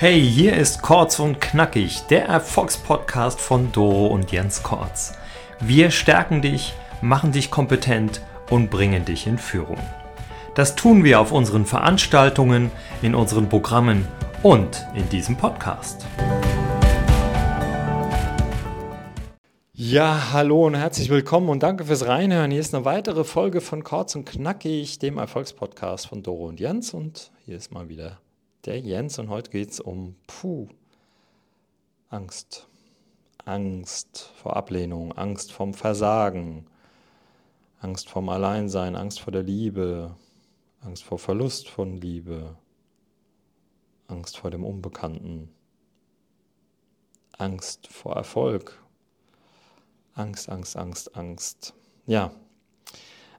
Hey, hier ist Korz und Knackig, der Erfolgspodcast von Doro und Jens Korz. Wir stärken dich, machen dich kompetent und bringen dich in Führung. Das tun wir auf unseren Veranstaltungen, in unseren Programmen und in diesem Podcast. Ja, hallo und herzlich willkommen und danke fürs Reinhören. Hier ist eine weitere Folge von Kurz und Knackig, dem Erfolgspodcast von Doro und Jens. Und hier ist mal wieder der Jens und heute geht es um Puh, Angst. Angst vor Ablehnung, Angst vom Versagen, Angst vom Alleinsein, Angst vor der Liebe, Angst vor Verlust von Liebe, Angst vor dem Unbekannten, Angst vor Erfolg, Angst, Angst, Angst, Angst. Ja,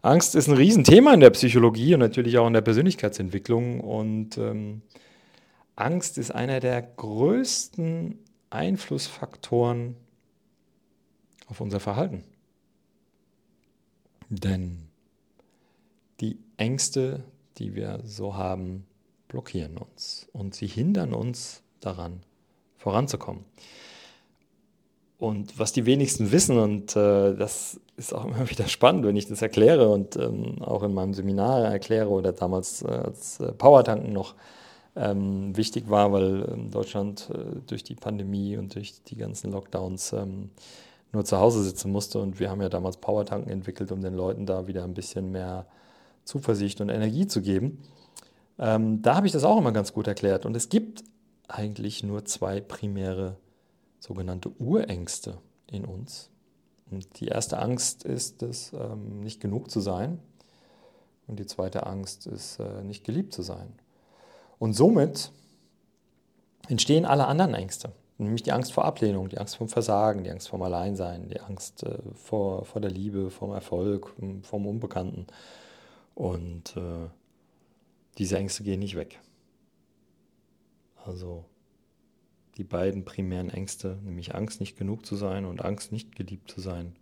Angst ist ein Riesenthema in der Psychologie und natürlich auch in der Persönlichkeitsentwicklung und ähm, Angst ist einer der größten Einflussfaktoren auf unser Verhalten. Denn die Ängste, die wir so haben, blockieren uns und sie hindern uns daran, voranzukommen. Und was die wenigsten wissen, und äh, das ist auch immer wieder spannend, wenn ich das erkläre und ähm, auch in meinem Seminar erkläre oder damals äh, als äh, Powertanken noch ähm, wichtig war, weil ähm, Deutschland äh, durch die Pandemie und durch die ganzen Lockdowns ähm, nur zu Hause sitzen musste. Und wir haben ja damals Powertanken entwickelt, um den Leuten da wieder ein bisschen mehr Zuversicht und Energie zu geben. Ähm, da habe ich das auch immer ganz gut erklärt. Und es gibt eigentlich nur zwei primäre sogenannte Urängste in uns. Und die erste Angst ist es, ähm, nicht genug zu sein. Und die zweite Angst ist, äh, nicht geliebt zu sein. Und somit entstehen alle anderen Ängste, nämlich die Angst vor Ablehnung, die Angst vom Versagen, die Angst vom Alleinsein, die Angst äh, vor, vor der Liebe, vom Erfolg, vom Unbekannten. Und äh, diese Ängste gehen nicht weg. Also die beiden primären Ängste, nämlich Angst nicht genug zu sein und Angst nicht geliebt zu sein,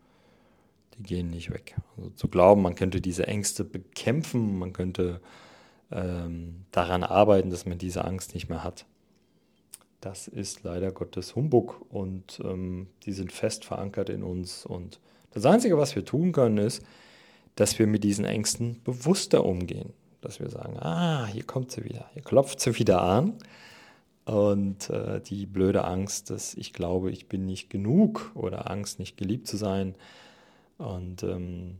die gehen nicht weg. Also zu glauben, man könnte diese Ängste bekämpfen, man könnte ähm, daran arbeiten, dass man diese Angst nicht mehr hat. Das ist leider Gottes Humbug und ähm, die sind fest verankert in uns. Und das Einzige, was wir tun können, ist, dass wir mit diesen Ängsten bewusster umgehen. Dass wir sagen, ah, hier kommt sie wieder, hier klopft sie wieder an. Und äh, die blöde Angst, dass ich glaube, ich bin nicht genug oder Angst, nicht geliebt zu sein. Und ähm,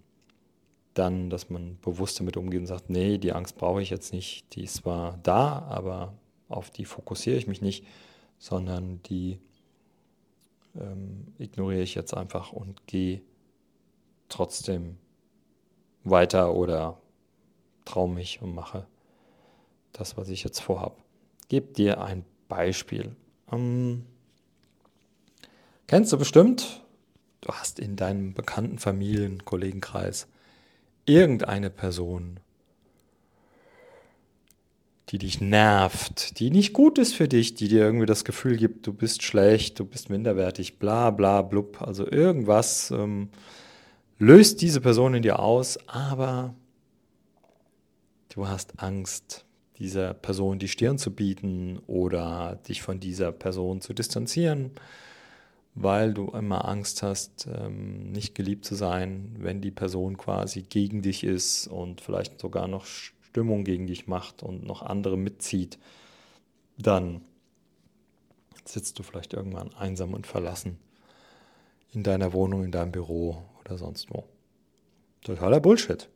dann, dass man bewusst damit umgeht und sagt, nee, die Angst brauche ich jetzt nicht, die ist zwar da, aber auf die fokussiere ich mich nicht, sondern die ähm, ignoriere ich jetzt einfach und gehe trotzdem weiter oder traue mich und mache das, was ich jetzt vorhabe. Gebe dir ein Beispiel. Ähm, kennst du bestimmt, du hast in deinem bekannten Familien, Kollegenkreis irgendeine Person, die dich nervt, die nicht gut ist für dich, die dir irgendwie das Gefühl gibt, du bist schlecht, du bist minderwertig, bla bla blub, also irgendwas ähm, löst diese Person in dir aus, aber du hast Angst, dieser Person die Stirn zu bieten oder dich von dieser Person zu distanzieren weil du immer Angst hast, ähm, nicht geliebt zu sein, wenn die Person quasi gegen dich ist und vielleicht sogar noch Stimmung gegen dich macht und noch andere mitzieht, dann sitzt du vielleicht irgendwann einsam und verlassen in deiner Wohnung, in deinem Büro oder sonst wo. Totaler Bullshit.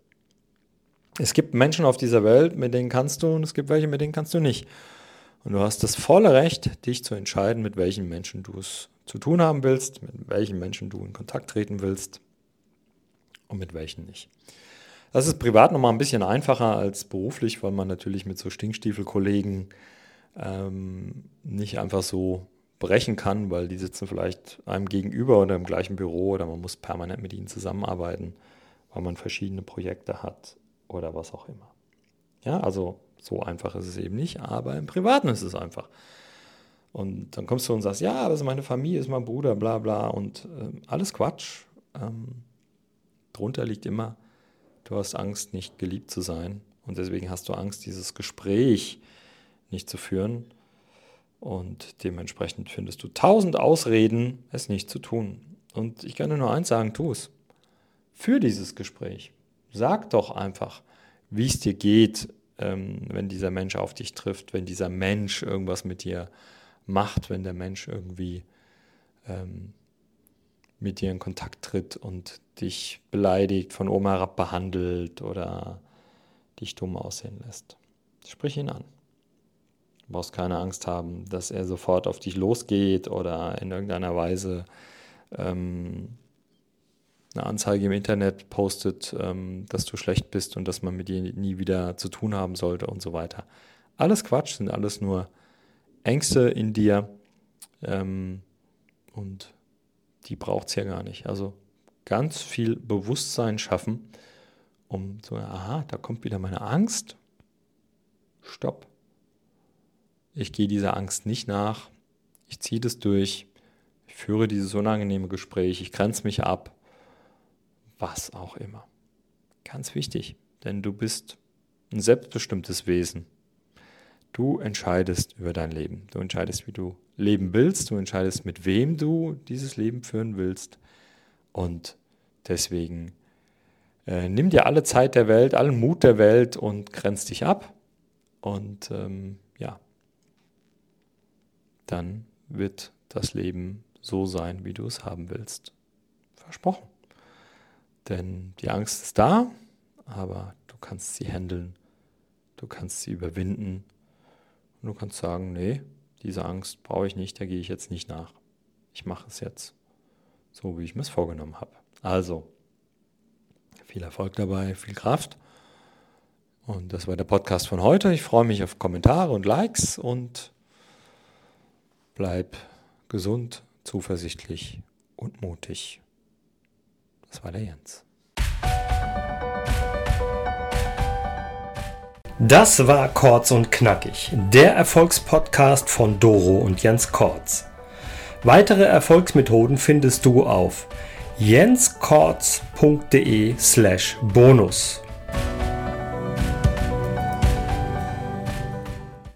Es gibt Menschen auf dieser Welt, mit denen kannst du und es gibt welche, mit denen kannst du nicht. Und du hast das volle Recht, dich zu entscheiden, mit welchen Menschen du es zu tun haben willst, mit welchen Menschen du in Kontakt treten willst und mit welchen nicht. Das ist privat nochmal ein bisschen einfacher als beruflich, weil man natürlich mit so Stinkstiefel-Kollegen ähm, nicht einfach so brechen kann, weil die sitzen vielleicht einem gegenüber oder im gleichen Büro oder man muss permanent mit ihnen zusammenarbeiten, weil man verschiedene Projekte hat oder was auch immer. Ja, also so einfach ist es eben nicht, aber im Privaten ist es einfach. Und dann kommst du und sagst, ja, das ist meine Familie, ist mein Bruder, bla bla. Und äh, alles Quatsch. Ähm, drunter liegt immer, du hast Angst, nicht geliebt zu sein. Und deswegen hast du Angst, dieses Gespräch nicht zu führen. Und dementsprechend findest du tausend Ausreden, es nicht zu tun. Und ich kann dir nur eins sagen, tu es. Für dieses Gespräch. Sag doch einfach, wie es dir geht, ähm, wenn dieser Mensch auf dich trifft, wenn dieser Mensch irgendwas mit dir macht, wenn der Mensch irgendwie ähm, mit dir in Kontakt tritt und dich beleidigt, von oben herab behandelt oder dich dumm aussehen lässt. Sprich ihn an. Du brauchst keine Angst haben, dass er sofort auf dich losgeht oder in irgendeiner Weise ähm, eine Anzeige im Internet postet, ähm, dass du schlecht bist und dass man mit dir nie wieder zu tun haben sollte und so weiter. Alles Quatsch, sind alles nur Ängste in dir ähm, und die braucht es ja gar nicht. Also ganz viel Bewusstsein schaffen, um zu, aha, da kommt wieder meine Angst. Stopp. Ich gehe dieser Angst nicht nach. Ich ziehe das durch. Ich führe dieses unangenehme Gespräch. Ich grenze mich ab. Was auch immer. Ganz wichtig, denn du bist ein selbstbestimmtes Wesen. Du entscheidest über dein Leben. Du entscheidest, wie du leben willst. Du entscheidest, mit wem du dieses Leben führen willst. Und deswegen äh, nimm dir alle Zeit der Welt, allen Mut der Welt und grenz dich ab. Und ähm, ja, dann wird das Leben so sein, wie du es haben willst. Versprochen. Denn die Angst ist da, aber du kannst sie handeln, du kannst sie überwinden und du kannst sagen, nee, diese Angst brauche ich nicht, da gehe ich jetzt nicht nach. Ich mache es jetzt so, wie ich mir es vorgenommen habe. Also, viel Erfolg dabei, viel Kraft. Und das war der Podcast von heute. Ich freue mich auf Kommentare und Likes und Bleib gesund, zuversichtlich und mutig. Das war der Jens. Das war Kortz und Knackig, der Erfolgspodcast von Doro und Jens Kortz. Weitere Erfolgsmethoden findest du auf jenskortz.de slash bonus.